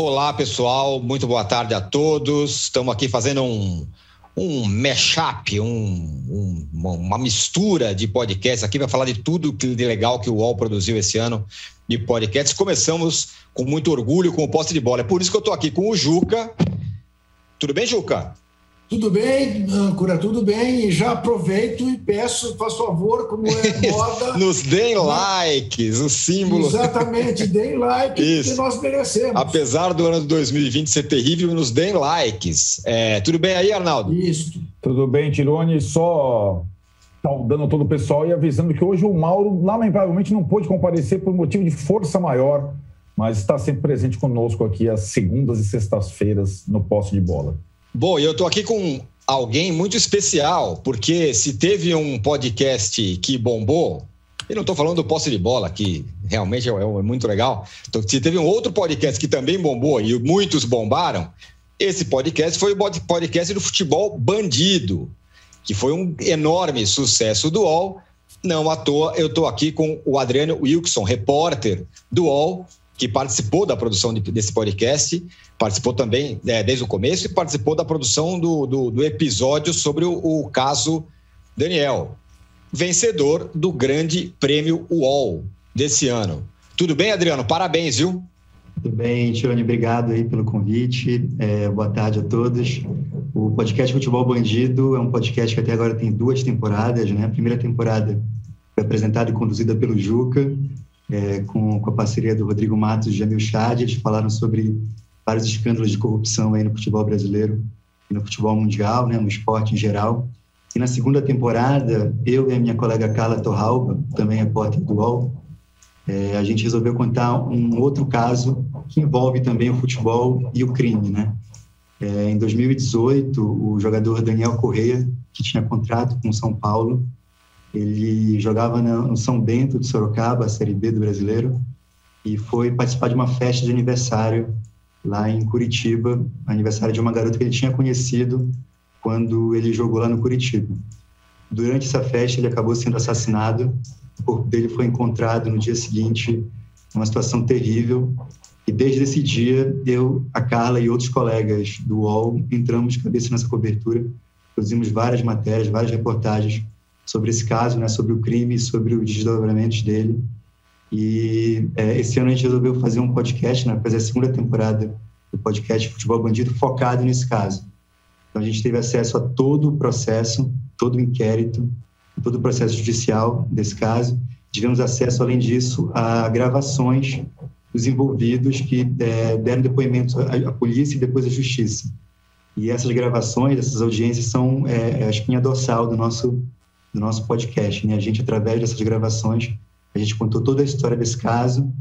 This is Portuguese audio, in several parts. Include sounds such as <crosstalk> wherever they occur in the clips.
Olá, pessoal. Muito boa tarde a todos. Estamos aqui fazendo um, um mashup, um, um, uma mistura de podcasts aqui para falar de tudo de legal que o UOL produziu esse ano de podcasts. Começamos com muito orgulho com o poste de bola. É por isso que eu estou aqui com o Juca. Tudo bem, Juca? Tudo bem, âncora, tudo bem. E já aproveito e peço, faz favor, como é <laughs> moda. Nos deem likes, o símbolo. Exatamente, deem like, Isso. que nós merecemos. Apesar do ano de 2020 ser terrível, nos deem likes. É, tudo bem aí, Arnaldo? Isso. Tudo bem, Tirone. Só saudando todo o pessoal e avisando que hoje o Mauro, lamentavelmente, não pôde comparecer por motivo de força maior, mas está sempre presente conosco aqui às segundas e sextas-feiras no poste de bola. Bom, eu estou aqui com alguém muito especial, porque se teve um podcast que bombou, e não estou falando do posse de bola, que realmente é, é, muito legal. Então, se teve um outro podcast que também bombou e muitos bombaram, esse podcast foi o podcast do futebol bandido, que foi um enorme sucesso do UOL. Não à toa, eu estou aqui com o Adriano Wilson, repórter do UOL, que participou da produção de, desse podcast, participou também é, desde o começo e participou da produção do, do, do episódio sobre o, o, caso Daniel, vencedor do Grande Prêmio UOL desse ano. Tudo bem, Adriano? Parabéns, viu? Tudo bem, Tione, obrigado aí pelo convite. É, boa tarde a todos. O podcast Futebol Bandido é um podcast que até agora tem duas temporadas, né? A primeira temporada foi apresentada e conduzida pelo Juca, é, com, com, a parceria do Rodrigo Matos e Jamil Chad, eles falaram sobre vários escândalos de corrupção aí no futebol brasileiro no futebol mundial, né, no esporte em geral. E na segunda temporada, eu e a minha colega Carla Torralba, também repórter do UOL, é, a gente resolveu contar um outro caso que envolve também o futebol e o crime, né? É, em 2018, o jogador Daniel Correia, que tinha contrato com o São Paulo, ele jogava no São Bento de Sorocaba, a Série B do Brasileiro, e foi participar de uma festa de aniversário lá em Curitiba, aniversário de uma garota que ele tinha conhecido quando ele jogou lá no Curitiba. Durante essa festa, ele acabou sendo assassinado. O corpo dele foi encontrado no dia seguinte, uma situação terrível. E desde esse dia, eu, a Carla e outros colegas do UOL entramos de cabeça nessa cobertura, produzimos várias matérias, várias reportagens sobre esse caso, né, sobre o crime, sobre os desdobramentos dele. E é, esse ano a gente resolveu fazer um podcast, né, fazer a segunda temporada do podcast Futebol Bandido focado nesse caso. Então a gente teve acesso a todo o processo, todo o inquérito, todo o processo judicial desse caso. Tivemos acesso, além disso, a gravações dos envolvidos que é, deram depoimentos à, à, polícia e depois à justiça. E essas gravações, essas audiências são é, a espinha dorsal do nosso do nosso podcast. Né? A gente, através dessas gravações, a gente contou toda a história desse caso,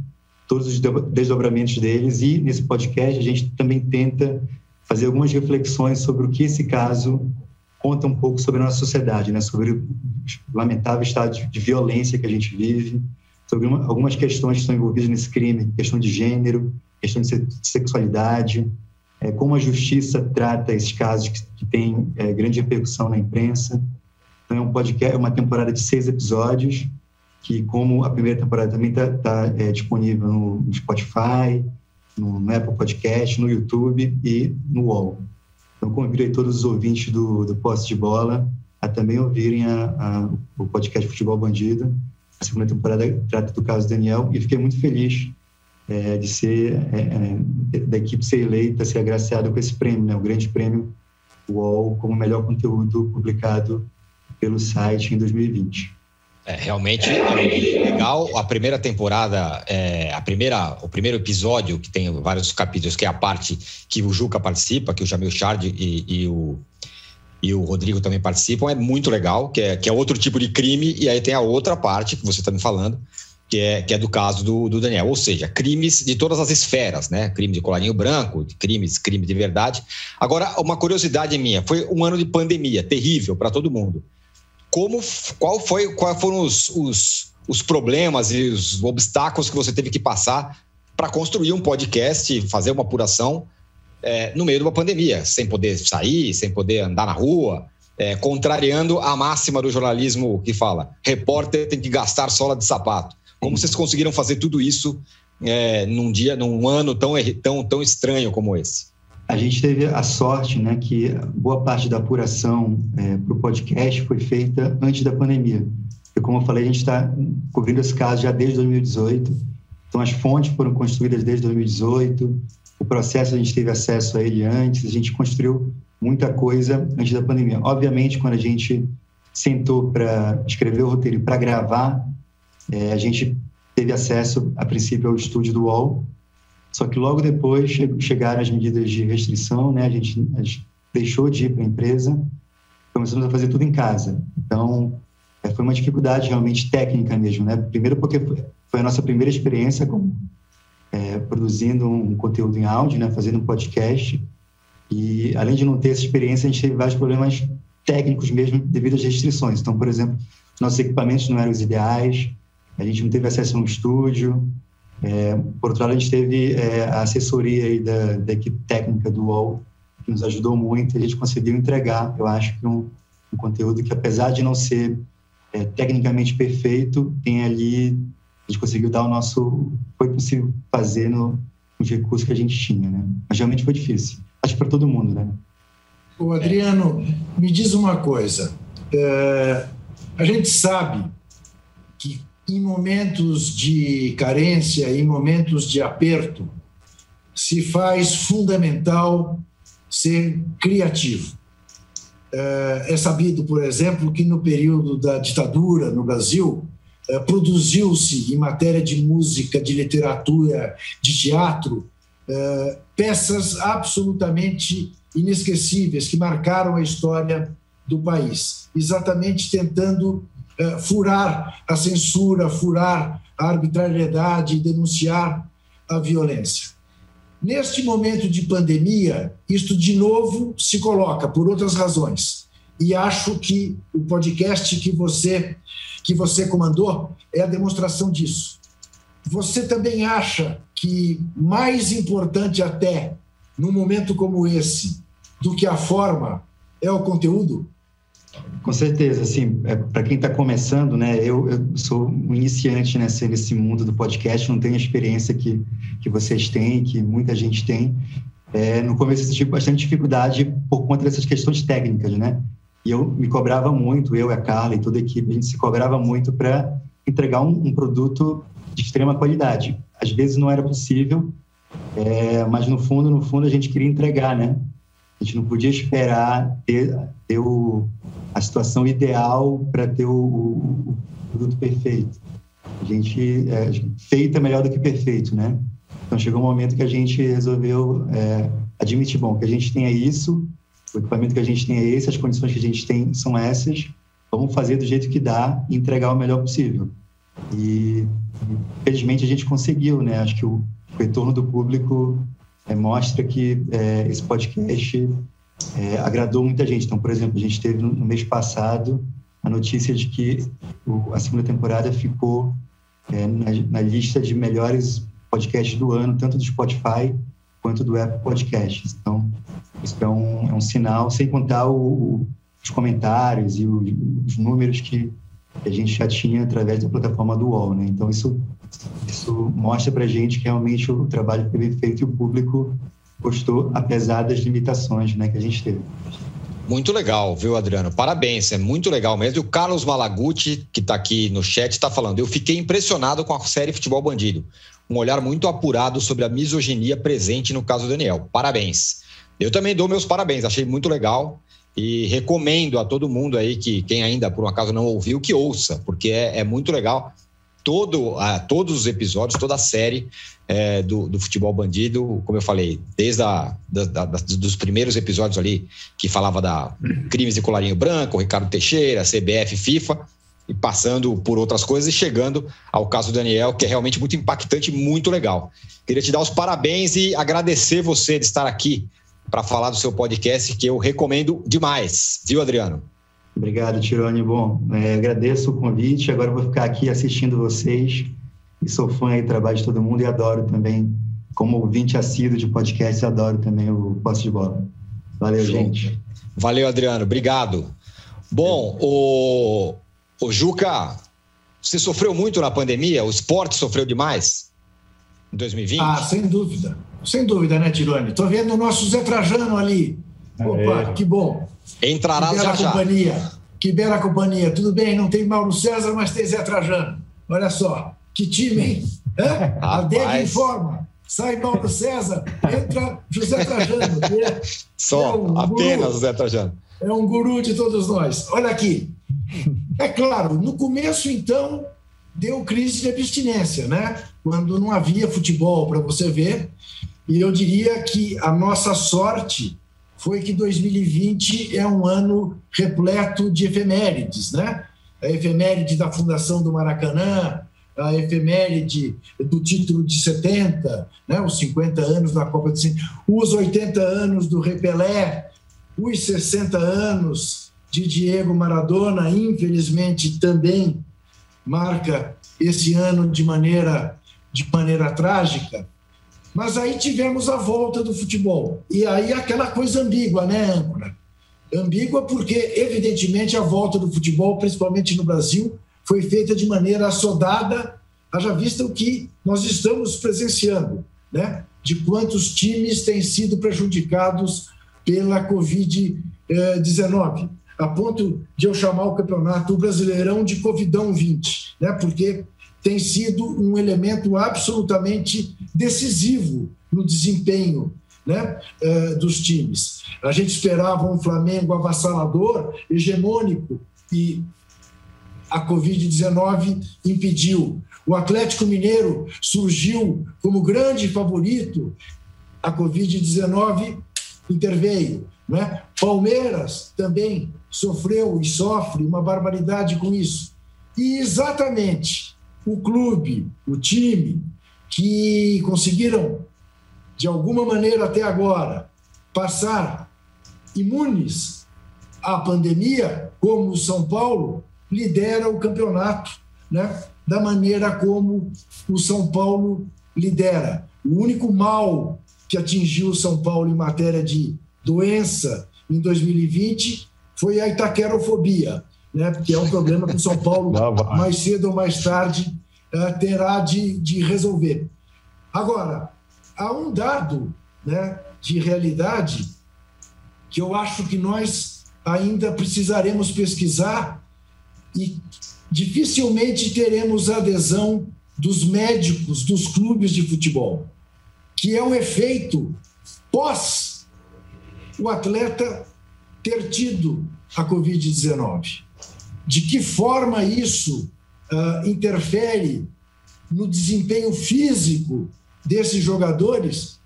todos os desdobramentos deles, e nesse podcast a gente também tenta fazer algumas reflexões sobre o que esse caso conta um pouco sobre a nossa sociedade, né? sobre o lamentável estado de violência que a gente vive, sobre uma, algumas questões que estão envolvidas nesse crime, questão de gênero, questão de sexualidade, é, como a justiça trata esses casos que, que têm é, grande repercussão na imprensa. Então, é um podcast, é uma temporada de seis episódios, que como a primeira temporada também está tá, é, disponível no Spotify, no, Apple Podcast, no YouTube e no UOL. Então, convido todos os ouvintes do, do Posse de Bola a também ouvirem a, a, o podcast Futebol Bandido. A segunda temporada trata do caso Daniel e fiquei muito feliz é, de ser, é, é, da equipe ser eleita, ser agraciada com esse prêmio, né, o grande prêmio UOL como melhor conteúdo publicado pelo site em 2020. É, realmente é legal. A primeira temporada, é, a primeira, o primeiro episódio, que tem vários capítulos, que é a parte que o Juca participa, que o Jamil Chard e, e, o, e o Rodrigo também participam, é muito legal, que é, que é outro tipo de crime, e aí tem a outra parte que você está me falando, que é, que é do caso do, do, Daniel, ou seja, crimes de todas as esferas, né? Crime de colarinho branco, crimes, crime de verdade. Agora, uma curiosidade minha, foi um ano de pandemia, terrível para todo mundo como qual foi quais foram os, os, os problemas e os obstáculos que você teve que passar para construir um podcast, fazer uma apuração é, no meio de uma pandemia, sem poder sair, sem poder andar na rua, é, contrariando a máxima do jornalismo que fala: repórter tem que gastar sola de sapato. Como vocês conseguiram fazer tudo isso é, num dia, num ano tão, tão, tão estranho como esse? A gente teve a sorte, né, que boa parte da apuração é, para o podcast foi feita antes da pandemia. E como eu falei, a gente está cobrindo esse caso já desde 2018. Então, as fontes foram construídas desde 2018. O processo a gente teve acesso a ele antes. A gente construiu muita coisa antes da pandemia. Obviamente, quando a gente sentou para escrever o roteiro e para gravar, é, a gente teve acesso, a princípio, ao estúdio do UOL. Só que logo depois chegaram as medidas de restrição, né? A gente, a gente deixou de ir para a empresa, começamos a fazer tudo em casa. Então, é, foi uma dificuldade realmente técnica mesmo, né? Primeiro porque foi a nossa primeira experiência com, é, produzindo um conteúdo em áudio, né? Fazendo um podcast. E além de não ter essa experiência, a gente teve vários problemas técnicos mesmo devido às restrições. Então, por exemplo, nossos equipamentos não eram os ideais, a gente não teve acesso a um estúdio. É, por outro lado, a gente teve é, a assessoria da, da, equipe técnica do UOL, que nos ajudou muito e a gente conseguiu entregar, eu acho, que um, um conteúdo que, apesar de não ser é, tecnicamente perfeito, tem ali, a gente conseguiu dar o nosso, foi possível fazer no, nos recursos que a gente tinha, né? Mas realmente foi difícil. Acho para todo mundo, né? O Adriano, me diz uma coisa. É, a gente sabe que em momentos de carência, em momentos de aperto, se faz fundamental ser criativo. É, é sabido, por exemplo, que no período da ditadura no Brasil, é, produziu-se em matéria de música, de literatura, de teatro, é, peças absolutamente inesquecíveis que marcaram a história do país, exatamente tentando é, furar a censura, furar a arbitrariedade denunciar a violência. Neste momento de pandemia, isto de novo se coloca por outras razões. E acho que o podcast que você que você comandou é a demonstração disso. Você também acha que mais importante até num momento como esse do que a forma é o conteúdo? Com certeza, assim, é, para quem está começando, né, eu, eu, sou um iniciante nesse, nesse mundo do podcast, não tenho a experiência que, que vocês têm, que muita gente tem. É, no começo eu tive bastante dificuldade por conta dessas questões técnicas, né? E eu me cobrava muito, eu a Carla e toda a equipe, a gente se cobrava muito para entregar um, um, produto de extrema qualidade. Às vezes não era possível, é, mas no fundo, no fundo a gente queria entregar, né? A gente não podia esperar ter, ter o, a situação ideal para ter o, o, produto perfeito. A gente é, feito é melhor do que perfeito, né? Então chegou um momento que a gente resolveu é, admitir, bom, que a gente tenha isso, o equipamento que a gente tem é esse, as condições que a gente tem são essas, vamos fazer do jeito que dá e entregar o melhor possível. E felizmente a gente conseguiu, né? Acho que o retorno do público é, mostra que é, esse podcast é, agradou muita gente. Então, por exemplo, a gente teve no, no mês passado a notícia de que o, a segunda temporada ficou é, na, na, lista de melhores podcasts do ano, tanto do Spotify quanto do Apple Podcasts. Então, isso é um, é um sinal, sem contar o, os comentários e o, os números que a gente já tinha através da plataforma do UOL. Né? Então, isso isso mostra para a gente que realmente o trabalho foi bem feito e o público gostou, apesar das limitações né, que a gente teve. Muito legal, viu, Adriano? Parabéns, é muito legal mesmo. E o Carlos Malaguti, que está aqui no chat, está falando: eu fiquei impressionado com a série Futebol Bandido. Um olhar muito apurado sobre a misoginia presente no caso do Daniel. Parabéns. Eu também dou meus parabéns, achei muito legal e recomendo a todo mundo aí que quem ainda por um acaso não ouviu que ouça, porque é, é muito legal todo, uh, todos os episódios, toda a série é, do, do, futebol bandido, como eu falei, desde a, da, da, dos primeiros episódios ali que falava da crimes de colarinho branco, Ricardo Teixeira, CBF, FIFA, e passando por outras coisas e chegando ao caso do Daniel, que é realmente muito impactante e muito legal. Queria te dar os parabéns e agradecer você de estar aqui para falar do seu podcast, que eu recomendo demais. Viu, Adriano? Obrigado, Tirone. Bom, é, agradeço o convite. Agora vou ficar aqui assistindo vocês. E sou fã do trabalho de todo mundo e adoro também, como ouvinte assíduo de podcast, adoro também o Posse de Bola. Valeu, Show. gente. Valeu, Adriano. Obrigado. Bom, o, o Juca, você sofreu muito na pandemia? O esporte sofreu demais? 2020? Ah, sem dúvida. Sem dúvida, né, Tirone? Estou vendo o nosso Zé Trajano ali. Opa, é. que bom. Entrará que já já. companhia. Que bela companhia. Tudo bem, não tem Mauro César, mas tem Zé Trajano. Olha só, que time, hein? <laughs> A DEG informa. Sai Mauro César, entra José Trajano. <laughs> É, só, é um apenas José Trajano. É um guru de todos nós. Olha aqui. <laughs> É claro, no começo, então, deu crise de abstinência, né? Quando não havia futebol para você ver. E eu diria que a nossa sorte foi que 2020 é um ano repleto de efemérides, né? A efeméride da fundação do Maracanã, a efeméride do título de 70, né? os 50 anos da Copa de 50, os 80 anos do Repelé, os 60 anos de Diego Maradona, infelizmente também marca esse ano de maneira, de maneira trágica. Mas aí tivemos a volta do futebol. E aí aquela coisa ambígua, né, âncora? Ambígua porque, evidentemente, a volta do futebol, principalmente no Brasil, foi feita de maneira assodada, haja vista o que nós estamos presenciando, né? de quantos times têm sido prejudicados pela Covid-19, a ponto de eu chamar o campeonato o Brasileirão de Covidão 20, né? porque tem sido um elemento absolutamente decisivo no desempenho né, eh, dos times. A gente esperava um Flamengo avassalador, hegemônico, e a Covid-19 impediu. O Atlético Mineiro surgiu como grande favorito, a Covid-19 interveio. Né? Palmeiras também sofreu e sofre uma barbaridade com isso. E exatamente o clube, o time, que conseguiram, de alguma maneira até agora, passar imunes à pandemia, como o São Paulo, lidera o campeonato, né? da maneira como o São Paulo lidera. O único mal que atingiu o São Paulo em matéria de doença em 2020 foi a itaquerofobia, né? que é um problema que o São Paulo, <laughs> mais cedo ou mais tarde, eh, terá de, de resolver. Agora, há um dado né, de realidade que eu acho que nós ainda precisaremos pesquisar e dificilmente teremos adesão dos médicos dos clubes de futebol, que é o efeito pós o atleta ter tido a Covid-19. De que forma isso uh, interfere no desempenho físico desses jogadores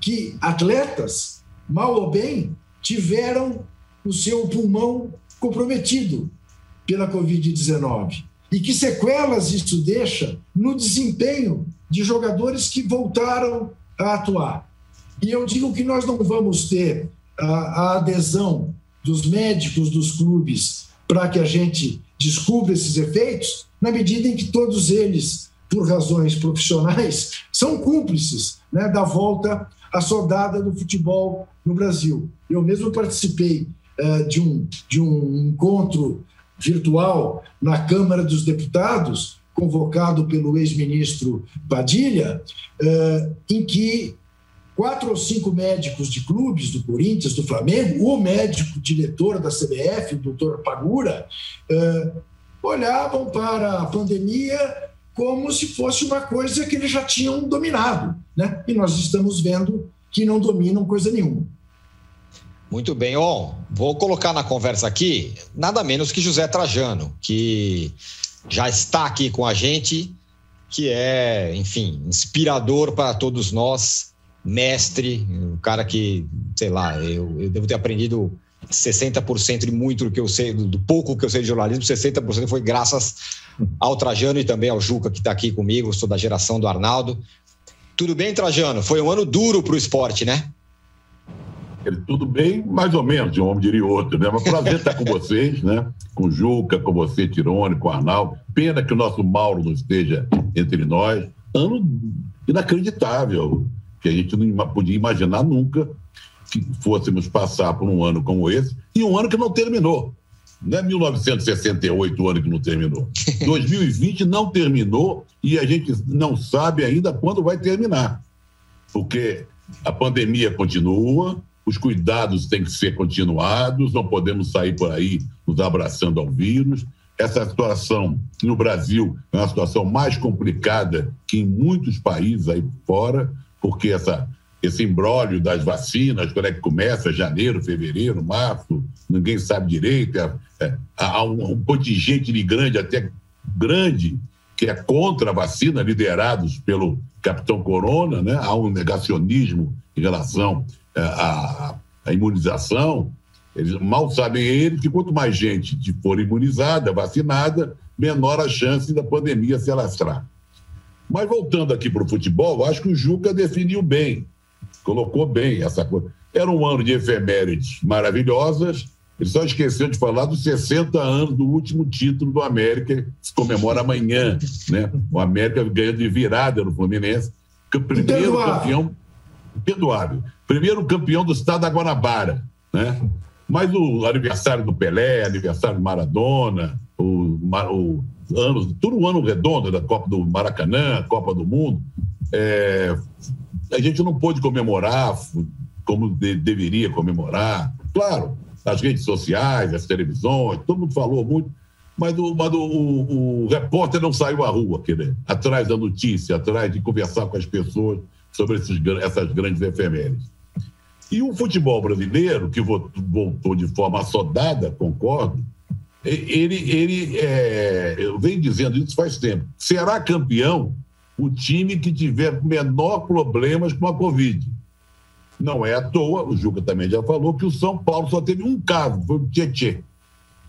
que, atletas, mal ou bem, tiveram o seu pulmão comprometido pela Covid-19. E que sequelas isso deixa no desempenho de jogadores que voltaram a atuar. E eu digo que nós não vamos ter a, a adesão dos médicos dos clubes para que a gente descubra esses efeitos, na medida em que todos eles, por razões profissionais, <laughs> são cúmplices né, da volta à soldada do futebol no Brasil. Eu mesmo participei uh, de, um, de um encontro virtual na Câmara dos Deputados, convocado pelo ex-ministro Padilha, uh, em que quatro ou cinco médicos de clubes do Corinthians, do Flamengo, o médico diretor da CBF, o doutor Pagura, uh, olhavam para a pandemia como se fosse uma coisa que eles já tinham dominado. Né? E nós estamos vendo que não dominam coisa nenhuma. Muito bem, ó, vou colocar na conversa aqui nada menos que José Trajano, que já está aqui com a gente, que é, enfim, inspirador para todos nós, mestre, um cara que, sei lá, eu, eu devo ter aprendido 60% de muito do que eu sei, do pouco que eu sei de jornalismo, 60% foi graças ao Trajano e também ao Juca, que está aqui comigo, sou da geração do Arnaldo. Tudo bem, Trajano? Foi um ano duro para o esporte, né? Tudo bem, mais ou menos, de um homem diria outro, né? Mas prazer estar com vocês, né? Com o Juca, com você, Tirone, com o Arnaldo. Pena que o nosso Mauro não esteja entre nós. Ano inacreditável, que a gente não podia imaginar nunca que fôssemos passar por um ano como esse, e um ano que não terminou. Não é 1968 o ano que não terminou. <laughs> 2020 não terminou e a gente não sabe ainda quando vai terminar. Porque a pandemia continua, os cuidados têm que ser continuados, não podemos sair por aí nos abraçando ao vírus. Essa situação no Brasil é uma situação mais complicada que em muitos países aí fora, porque essa, esse embrólio das vacinas, quando é que começa? Janeiro, fevereiro, março, ninguém sabe direito. É, é, há um, um contingente de grande, até grande, que é contra a vacina, liderados pelo capitão Corona, né? há um negacionismo em relação é, à, à imunização. Eles mal sabem eles que quanto mais gente for imunizada, vacinada, menor a chance da pandemia se alastrar. Mas voltando aqui para o futebol, acho que o Juca definiu bem, colocou bem essa coisa. Era um ano de efemérides maravilhosas, ele só esqueceu de falar dos 60 anos do último título do América, que se comemora amanhã. Né? O América ganhando de virada no Fluminense. Primeiro campeão. Perdoável. Primeiro campeão do estado da Guanabara. Né? Mas o aniversário do Pelé, aniversário do Maradona, o, o ano, tudo um ano redondo da Copa do Maracanã, Copa do Mundo, é, a gente não pôde comemorar como de, deveria comemorar. Claro, as redes sociais, as televisões, todo mundo falou muito, mas o, mas o, o, o repórter não saiu à rua, querer, atrás da notícia, atrás de conversar com as pessoas sobre esses, essas grandes efemérides. E o futebol brasileiro, que voltou de forma assodada, concordo, ele, ele é, eu venho dizendo isso faz tempo, será campeão o time que tiver menor problemas com a Covid. Não é à toa, o Juca também já falou, que o São Paulo só teve um caso, foi o Tietê.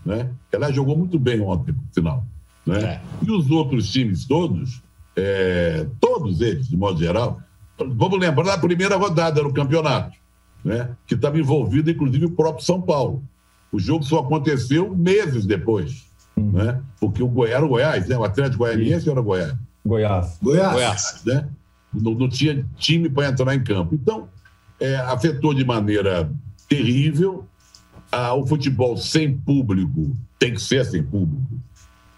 Né? Ela jogou muito bem ontem, no final. Né? É. E os outros times todos, é, todos eles, de modo geral, vamos lembrar da primeira rodada do campeonato, né? que estava envolvido, inclusive, o próprio São Paulo. O jogo só aconteceu meses depois, hum. né? porque o Goiás, era o Goiás, né? o Atlético Goianiense era Goiás. Goiás. Goiás. Goiás. Né? Não, não tinha time para entrar em campo. Então, é, afetou de maneira terrível. Ah, o futebol sem público tem que ser sem público.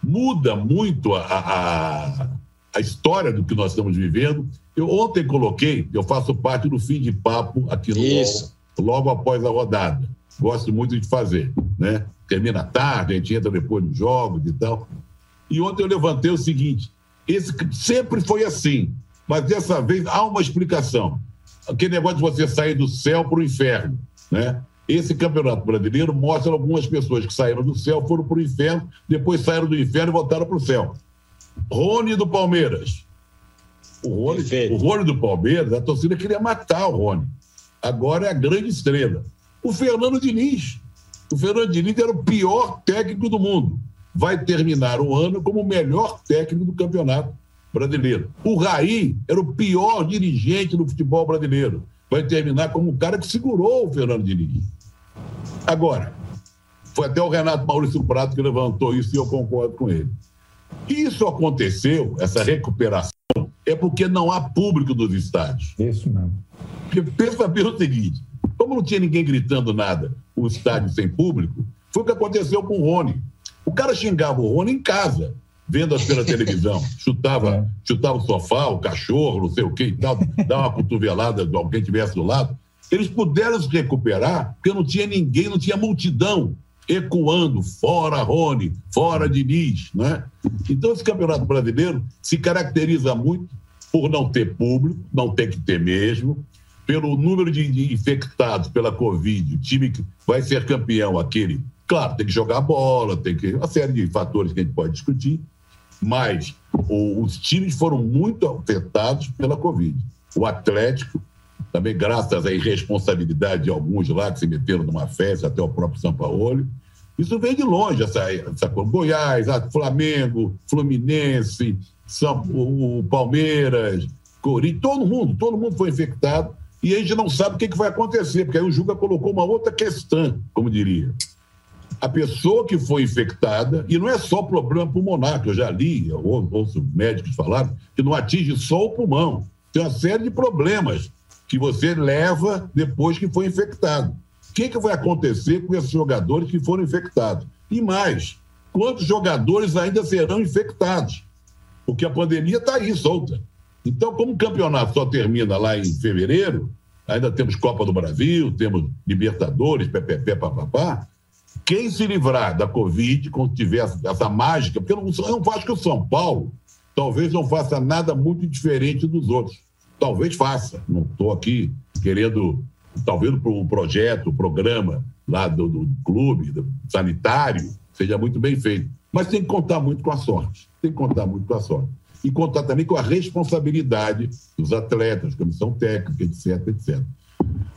Muda muito a, a, a história do que nós estamos vivendo. Eu ontem coloquei, eu faço parte do fim de papo aqui no Isso. logo após a rodada. Gosto muito de fazer, né? Termina tarde, a gente entra depois nos jogos e tal. E ontem eu levantei o seguinte: esse sempre foi assim, mas dessa vez há uma explicação aquele negócio de você sair do céu para o inferno, né? Esse campeonato brasileiro mostra algumas pessoas que saíram do céu, foram para o inferno, depois saíram do inferno e voltaram para o céu. Rony do Palmeiras. O Rony, o Rony do Palmeiras, a torcida queria matar o Rony. Agora é a grande estrela. O Fernando Diniz. O Fernando Diniz era o pior técnico do mundo. Vai terminar o ano como o melhor técnico do campeonato brasileiro. O Raí era o pior dirigente do futebol brasileiro. Vai terminar como um cara que segurou o Fernando Diniz. Agora, foi até o Renato Maurício Prato que levantou isso e eu concordo com ele. Isso aconteceu, essa recuperação, é porque não há público nos estádios. Isso mesmo. Porque pensa bem o seguinte: não tinha ninguém gritando nada, o estádio sem público, foi o que aconteceu com o Rony. O cara xingava o Rony em casa vendo as pela televisão, <laughs> chutava, é. chutava o sofá, o cachorro, não sei o que e tal, dava uma cotovelada de alguém que estivesse do lado. Eles puderam se recuperar porque não tinha ninguém, não tinha multidão ecoando, fora Rony, fora Diniz, né? Então esse campeonato brasileiro se caracteriza muito por não ter público, não tem que ter mesmo, pelo número de infectados pela Covid, o time que vai ser campeão, aquele, claro, tem que jogar bola, tem que uma série de fatores que a gente pode discutir, mas o, os times foram muito afetados pela Covid. O Atlético, também graças à irresponsabilidade de alguns lá que se meteram numa festa, até o próprio São Paulo. Isso veio de longe, essa, essa Goiás, Flamengo, Fluminense, São, o, Palmeiras, Corinthians, todo mundo, todo mundo foi infectado. E a gente não sabe o que, que vai acontecer, porque aí o Juca colocou uma outra questão, como diria a pessoa que foi infectada, e não é só problema pulmonar, que eu já li, ou, ouço médicos falaram, que não atinge só o pulmão. Tem uma série de problemas que você leva depois que foi infectado. O que, que vai acontecer com esses jogadores que foram infectados? E mais, quantos jogadores ainda serão infectados? Porque a pandemia está aí, solta. Então, como o campeonato só termina lá em fevereiro, ainda temos Copa do Brasil, temos Libertadores, PPP, papapá. Quem se livrar da Covid, quando tiver essa mágica, porque eu não, acho que o São Paulo talvez não faça nada muito diferente dos outros. Talvez faça. Não estou aqui querendo, talvez o projeto, o programa lá do, do clube, do sanitário, seja muito bem feito. Mas tem que contar muito com a sorte. Tem que contar muito com a sorte e contar também com a responsabilidade dos atletas, comissão técnica, etc, etc.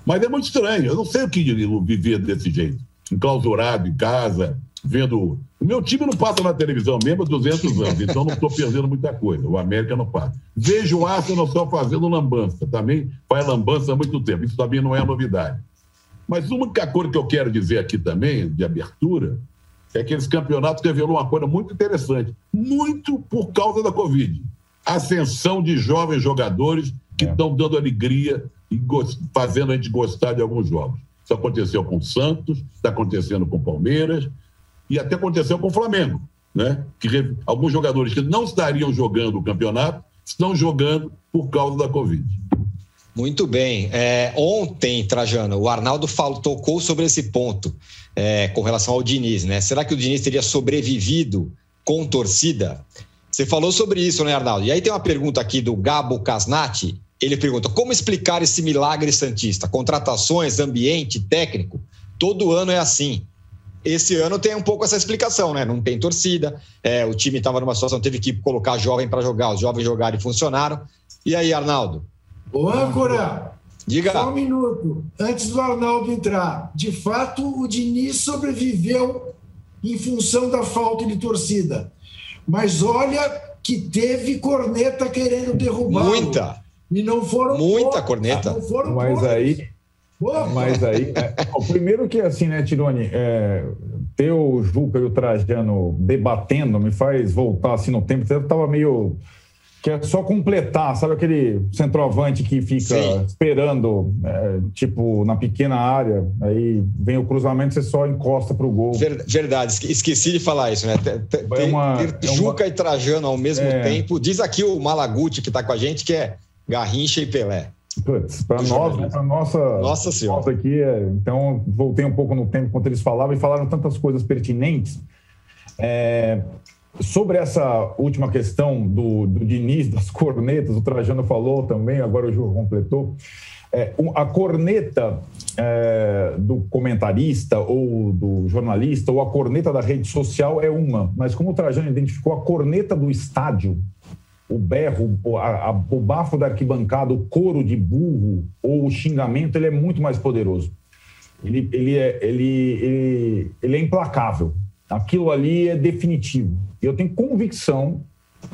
Mas é muito estranho, eu não sei o que viver desse jeito, enclausurado em casa, vendo. O meu time não passa na televisão mesmo há 200 anos, então não estou perdendo muita coisa. O América não passa. Vejo o Arsenal só fazendo lambança, também faz lambança há muito tempo, isso também não é novidade. Mas uma única coisa que eu quero dizer aqui também, de abertura, que esse campeonato revelou uma coisa muito interessante, muito por causa da Covid. Ascensão de jovens jogadores que é. estão dando alegria e fazendo a gente gostar de alguns jogos. Isso aconteceu com o Santos, está acontecendo com o Palmeiras e até aconteceu com o Flamengo, né? Que alguns jogadores que não estariam jogando o campeonato estão jogando por causa da Covid. Muito bem. É, ontem, Trajano, o Arnaldo falou, tocou sobre esse ponto é, com relação ao Diniz, né? Será que o Diniz teria sobrevivido com torcida? Você falou sobre isso, né, Arnaldo? E aí tem uma pergunta aqui do Gabo Casnati. Ele pergunta: como explicar esse milagre Santista? Contratações, ambiente, técnico? Todo ano é assim. Esse ano tem um pouco essa explicação, né? Não tem torcida, é, o time estava numa situação, teve que colocar jovem para jogar, os jovens jogaram e funcionaram. E aí, Arnaldo? Ô, âncora, Diga. Só um minuto. Antes do Arnaldo entrar. De fato, o Diniz sobreviveu em função da falta de torcida. Mas olha que teve corneta querendo derrubar. Muita. E não foram. Muita poucas, corneta. Não foram mas poucas. aí. Mas aí. É, o primeiro que, assim, né, Tirone? É, ter o Juca e o Trajano debatendo me faz voltar assim no tempo. Eu estava meio que é só completar, sabe aquele centroavante que fica Sim. esperando, é, tipo, na pequena área, aí vem o cruzamento, você só encosta para o gol. Verdade, esqueci de falar isso, né? Tem, é uma, ter é Juca uma... e Trajano ao mesmo é... tempo. Diz aqui o Malaguti que está com a gente que é Garrincha e Pelé. Para nós, né, para nossa, nossa senhora. aqui, é... então voltei um pouco no tempo enquanto eles falavam e falaram tantas coisas pertinentes. É, Sobre essa última questão do, do Diniz, das cornetas, o Trajano falou também, agora o Ju completou. É, a corneta é, do comentarista ou do jornalista ou a corneta da rede social é uma, mas como o Trajano identificou, a corneta do estádio, o berro, a, a, o bafo da arquibancada, o couro de burro ou o xingamento, ele é muito mais poderoso. Ele, ele, é, ele, ele, ele é implacável. Aquilo ali é definitivo. Eu tenho convicção,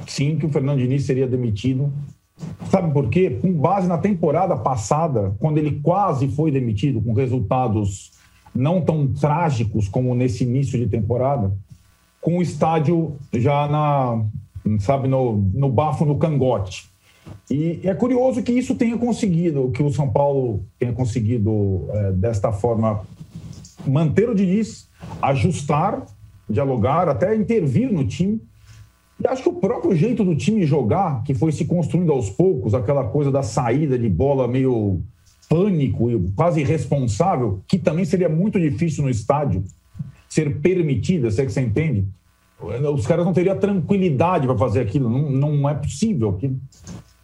sim, que o Fernando Diniz seria demitido. Sabe por quê? Com base na temporada passada, quando ele quase foi demitido, com resultados não tão trágicos como nesse início de temporada, com o estádio já na, sabe, no, no bafo, no cangote. E é curioso que isso tenha conseguido, que o São Paulo tenha conseguido, é, desta forma, manter o Diniz, ajustar dialogar, até intervir no time. E acho que o próprio jeito do time jogar, que foi se construindo aos poucos, aquela coisa da saída de bola meio pânico e quase irresponsável, que também seria muito difícil no estádio ser permitida, se é que você entende. Os caras não teriam tranquilidade para fazer aquilo, não, não é possível.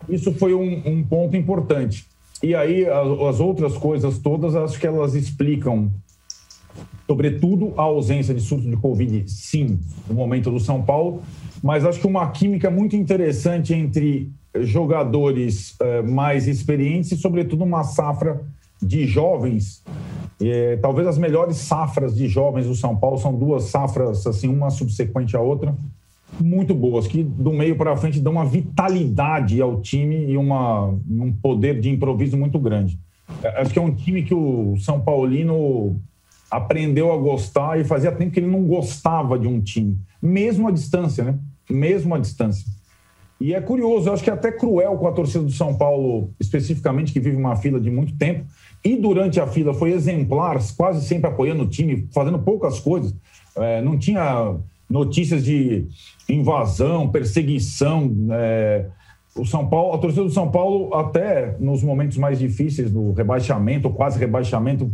Isso foi um, um ponto importante. E aí, as outras coisas todas, acho que elas explicam sobretudo a ausência de surto de Covid, sim, no momento do São Paulo, mas acho que uma química muito interessante entre jogadores uh, mais experientes e, sobretudo, uma safra de jovens. É, talvez as melhores safras de jovens do São Paulo são duas safras, assim, uma subsequente à outra, muito boas, que do meio para frente dão uma vitalidade ao time e uma, um poder de improviso muito grande. Acho que é um time que o São Paulino aprendeu a gostar e fazia tempo que ele não gostava de um time, mesmo à distância, né? Mesmo à distância. E é curioso, eu acho que é até cruel com a torcida do São Paulo, especificamente, que vive uma fila de muito tempo, e durante a fila foi exemplar, quase sempre apoiando o time, fazendo poucas coisas. É, não tinha notícias de invasão, perseguição. É, o São Paulo, a torcida do São Paulo, até nos momentos mais difíceis do rebaixamento, quase rebaixamento,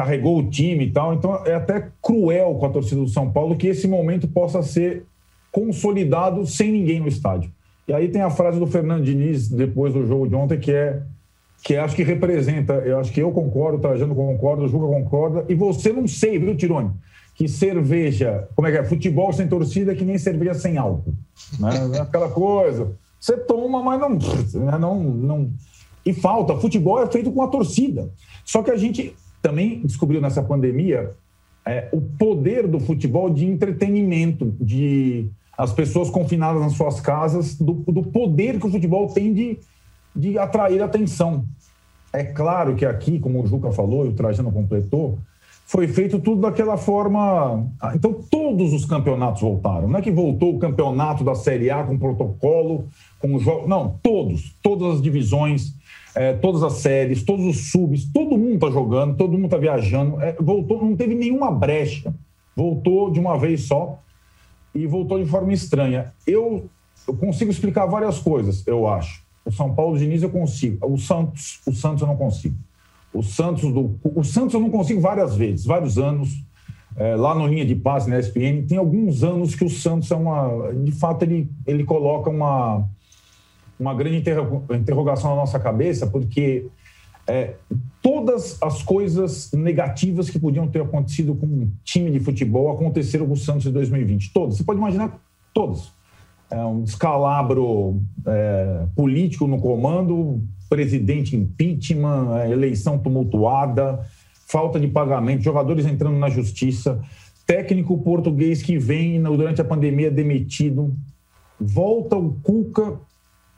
carregou o time e tal. Então é até cruel com a torcida do São Paulo que esse momento possa ser consolidado sem ninguém no estádio. E aí tem a frase do Fernando Diniz depois do jogo de ontem que é que acho que representa, eu acho que eu concordo, o Trajano concorda, o Juca concorda, e você não sei, viu, Tirone? Que cerveja, como é que é? Futebol sem torcida é que nem cerveja sem álcool. Né? É aquela coisa. Você toma, mas não, né? não, não. E falta. Futebol é feito com a torcida. Só que a gente também descobriu nessa pandemia é, o poder do futebol de entretenimento, de as pessoas confinadas nas suas casas, do, do poder que o futebol tem de, de atrair atenção. É claro que aqui, como o Juca falou e o Trajano completou, foi feito tudo daquela forma. Ah, então, todos os campeonatos voltaram. Não é que voltou o campeonato da Série A com protocolo, com jogo. Não, todos, todas as divisões, é, todas as séries, todos os subs, todo mundo está jogando, todo mundo está viajando. É, voltou, não teve nenhuma brecha. Voltou de uma vez só e voltou de forma estranha. Eu, eu consigo explicar várias coisas, eu acho. O São Paulo Diniz eu consigo. O Santos, o Santos eu não consigo. O Santos do, o Santos eu não consigo várias vezes, vários anos. É, lá no linha de passe na ESPN tem alguns anos que o Santos é uma, de fato ele ele coloca uma uma grande interrogação na nossa cabeça, porque é, todas as coisas negativas que podiam ter acontecido com um time de futebol aconteceram com o Santos em 2020. Todas. Você pode imaginar todas. É um descalabro é, político no comando, presidente impeachment, é, eleição tumultuada, falta de pagamento, jogadores entrando na justiça, técnico português que vem durante a pandemia demitido, volta o Cuca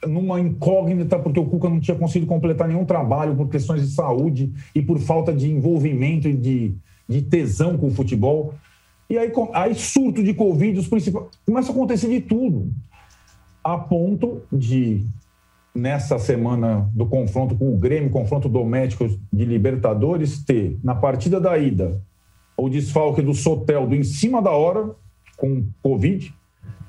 numa incógnita, porque o Cuca não tinha conseguido completar nenhum trabalho por questões de saúde e por falta de envolvimento e de, de tesão com o futebol. E aí, aí surto de Covid, os principais. Começa a acontecer de tudo. A ponto de, nessa semana do confronto com o Grêmio, confronto doméstico de Libertadores, ter na partida da ida o desfalque do Soteldo em cima da hora, com Covid,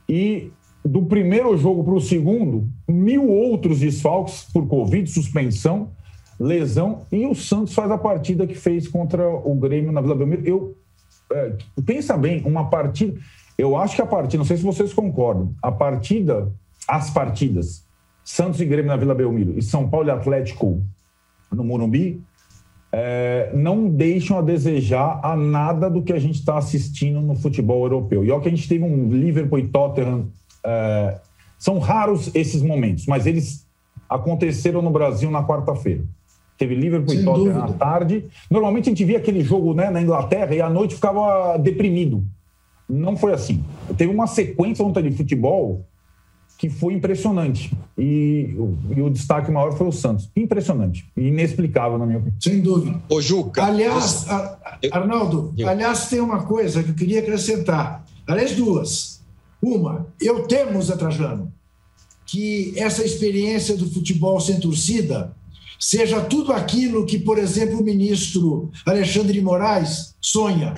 e do primeiro jogo para o segundo, mil outros desfalques por Covid, suspensão, lesão, e o Santos faz a partida que fez contra o Grêmio na Vila Belmiro. Eu, é, pensa bem, uma partida. Eu acho que a partida, não sei se vocês concordam, a partida, as partidas, Santos e Grêmio na Vila Belmiro e São Paulo e Atlético no Morumbi, é, não deixam a desejar a nada do que a gente está assistindo no futebol europeu. E olha que a gente teve um Liverpool e Tottenham é, são raros esses momentos, mas eles aconteceram no Brasil na quarta-feira. Teve Liverpool e Tottenham à tarde. Normalmente a gente via aquele jogo né, na Inglaterra e à noite ficava deprimido. Não foi assim. Teve uma sequência ontem de futebol que foi impressionante. E, e, o destaque maior foi o Santos. Impressionante. Inexplicável, na minha opinião. Sem dúvida. Ô, Juca. Aliás, você... Arnaldo, Eu... aliás, tem uma coisa que eu queria acrescentar. Aliás, duas. Uma, eu temo, Zé Trajano, que essa experiência do futebol sem torcida seja tudo aquilo que, por exemplo, o ministro Alexandre de Moraes sonha,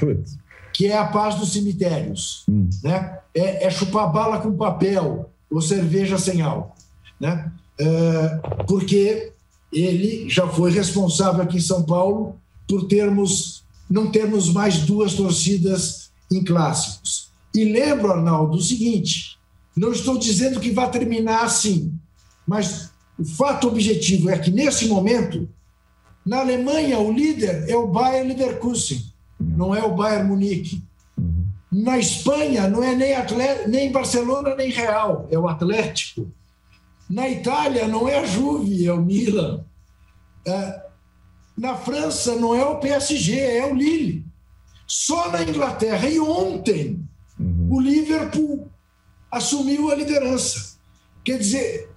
que é a paz dos cemitérios. Hum. Né? É, é, chupar bala com papel ou cerveja sem álcool. Né? É, porque ele já foi responsável aqui em São Paulo por termos não termos mais duas torcidas em clássicos. E lembro, Arnaldo, o seguinte: não estou dizendo que vai terminar assim, mas o fato objetivo é que, nesse momento, na Alemanha, o líder é o Bayern Leverkusen, não é o Bayern Munique. Na Espanha, não é nem, Atlético, nem Barcelona nem Real, é o Atlético. Na Itália, não é a Juve, é o Milan. É, na França, não é o PSG, é o Lille. Só na Inglaterra. E ontem. O Liverpool assumiu a liderança. Quer dizer,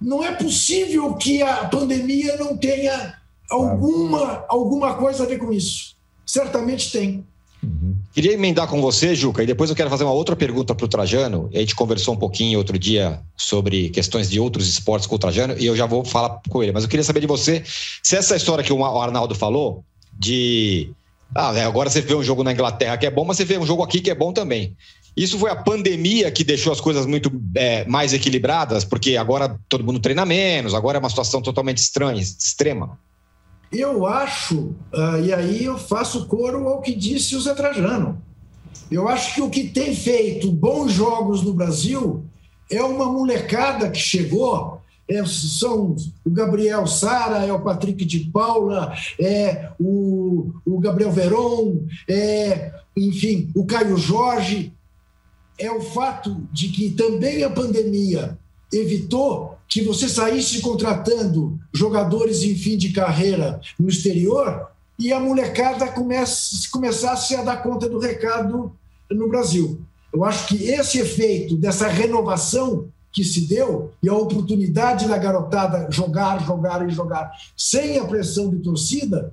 não é possível que a pandemia não tenha alguma, alguma coisa a ver com isso. Certamente tem. Uhum. Queria emendar com você, Juca, e depois eu quero fazer uma outra pergunta para o Trajano. A gente conversou um pouquinho outro dia sobre questões de outros esportes com o Trajano e eu já vou falar com ele. Mas eu queria saber de você se essa história que o Arnaldo falou de. Ah, né, agora você vê um jogo na Inglaterra que é bom, mas você vê um jogo aqui que é bom também. Isso foi a pandemia que deixou as coisas muito é, mais equilibradas, porque agora todo mundo treina menos, agora é uma situação totalmente estranha, extrema. Eu acho, uh, e aí eu faço coro ao que disse o Zé Trajano. Eu acho que o que tem feito bons jogos no Brasil é uma molecada que chegou. É, são o Gabriel Sara, é o Patrick de Paula, é o, o Gabriel Veron, é, enfim, o Caio Jorge. É o fato de que também a pandemia evitou que você saísse contratando jogadores em fim de carreira no exterior e a molecada comece, começasse a dar conta do recado no Brasil. Eu acho que esse efeito dessa renovação que se deu e a oportunidade da garotada jogar, jogar e jogar sem a pressão de torcida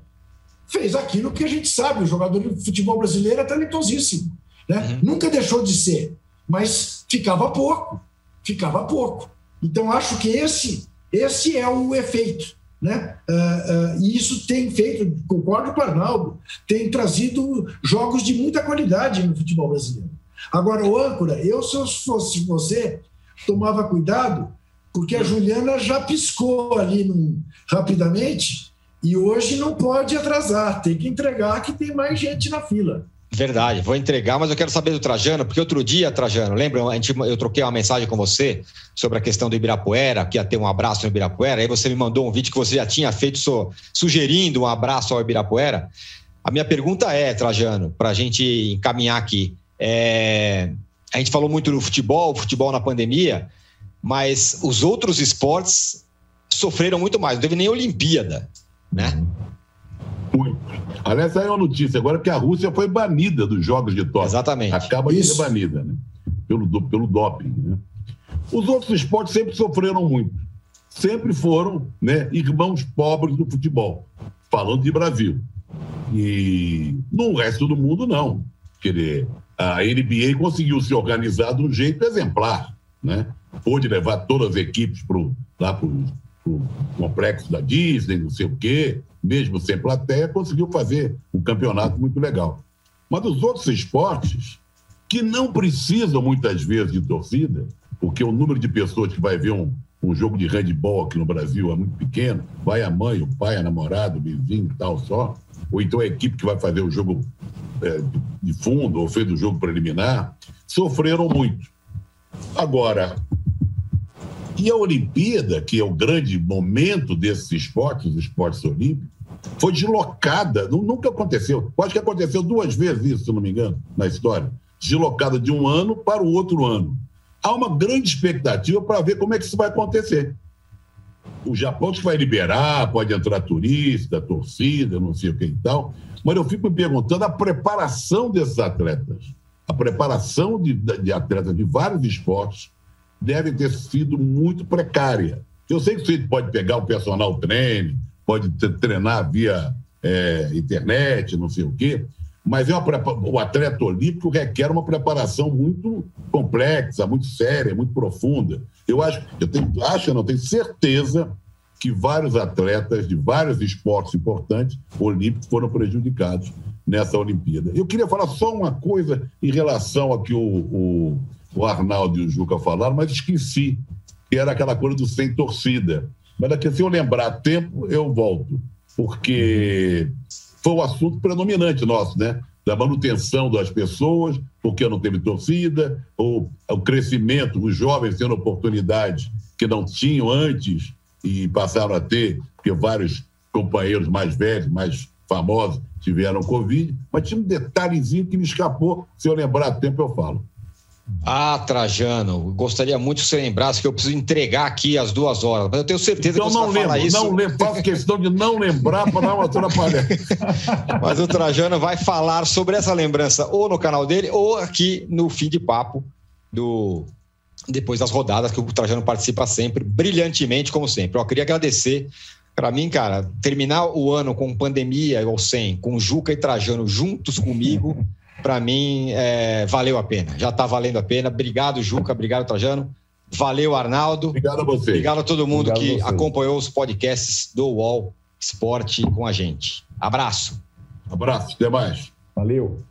fez aquilo que a gente sabe. O jogador de futebol brasileiro é talentosíssimo. Né? Uhum. Nunca deixou de ser, mas ficava pouco. Ficava pouco. Então, acho que esse, esse é o efeito. Né? Uh, uh, e isso tem feito, concordo com o Arnaldo, tem trazido jogos de muita qualidade no futebol brasileiro. Agora, o âncora, eu, se eu fosse você, tomava cuidado, porque a Juliana já piscou ali num, rapidamente e hoje não pode atrasar, tem que entregar que tem mais gente na fila. Verdade, vou entregar, mas eu quero saber do Trajano, porque outro dia, Trajano, lembra? A gente, eu troquei uma mensagem com você sobre a questão do Ibirapuera, que ia ter um abraço no Ibirapuera, aí você me mandou um vídeo que você já tinha feito sugerindo um abraço ao Ibirapuera. A minha pergunta é, Trajano, para a gente encaminhar aqui. É, a gente falou muito do futebol, futebol na pandemia, mas os outros esportes sofreram muito mais. Não teve nem Olimpíada, né? Muito. Aliás, saiu uma notícia agora que a Rússia foi banida dos Jogos de Tóquio. Exatamente. Acaba de ser banida, né? Pelo, pelo doping, né? Os outros esportes sempre sofreram muito. Sempre foram né, irmãos pobres do futebol. Falando de Brasil. E no resto do mundo, não. Quer dizer, a NBA conseguiu se organizar de um jeito exemplar. Né? Pôde levar todas as equipes pro, lá para o complexo da Disney, não sei o quê, mesmo sem plateia, conseguiu fazer um campeonato muito legal. Mas os outros esportes, que não precisam muitas vezes de torcida, porque o número de pessoas que vai ver um, um jogo de handball aqui no Brasil é muito pequeno, vai a mãe, o pai, a namorada, o vizinho e tal só, ou então a equipe que vai fazer o jogo é, de fundo ou fez o jogo preliminar, sofreram muito. Agora, e a Olimpíada, que é o grande momento desses esportes, os esportes olímpicos, foi deslocada, nunca aconteceu. Acho que aconteceu duas vezes isso, se não me engano, na história. Deslocada de um ano para o outro ano. Há uma grande expectativa para ver como é que isso vai acontecer. O Japão que vai liberar, pode entrar turista, torcida, não sei o que e tal. Mas eu fico me perguntando a preparação desses atletas. A preparação de, de atletas de vários esportes deve ter sido muito precária. Eu sei que você pode pegar o personal treino, pode treinar via é, internet, não sei o quê, mas é uma, o atleta olímpico requer uma preparação muito complexa, muito séria, muito profunda. Eu acho, eu tenho, acho, não tenho certeza que vários atletas de vários esportes importantes olímpicos foram prejudicados nessa Olimpíada. Eu queria falar só uma coisa em relação a que o, o, o Arnaldo e o Juca falaram, mas esqueci, que era aquela coisa do sem torcida. Mas daqui, se eu lembrar tempo, eu volto, porque foi o assunto predominante nosso, né? Da manutenção das pessoas, porque não teve torcida, ou o crescimento, os jovens tendo oportunidades que não tinham antes e passaram a ter, porque vários companheiros mais velhos, mais famosos, tiveram Covid, mas tinha um detalhezinho que me escapou. Se eu lembrar tempo, eu falo. Ah, Trajano, gostaria muito que você lembrasse que eu preciso entregar aqui as duas horas, mas eu tenho certeza então, que você não vai lembro, falar isso. Não lembro, faço questão de não lembrar para dar uma atrapalhada. <laughs> mas o Trajano vai falar sobre essa lembrança ou no canal dele ou aqui no fim de papo do depois das rodadas que o Trajano participa sempre, brilhantemente, como sempre. Eu queria agradecer. Para mim, cara, terminar o ano com pandemia ou sem, com Juca e Trajano juntos comigo, <laughs> para mim, é, valeu a pena. Já está valendo a pena. Obrigado, Juca. Obrigado, Trajano. Valeu, Arnaldo. Obrigado a você. Obrigado a todo mundo Obrigado que acompanhou os podcasts do UOL Esporte com a gente. Abraço. Abraço, até mais. Valeu.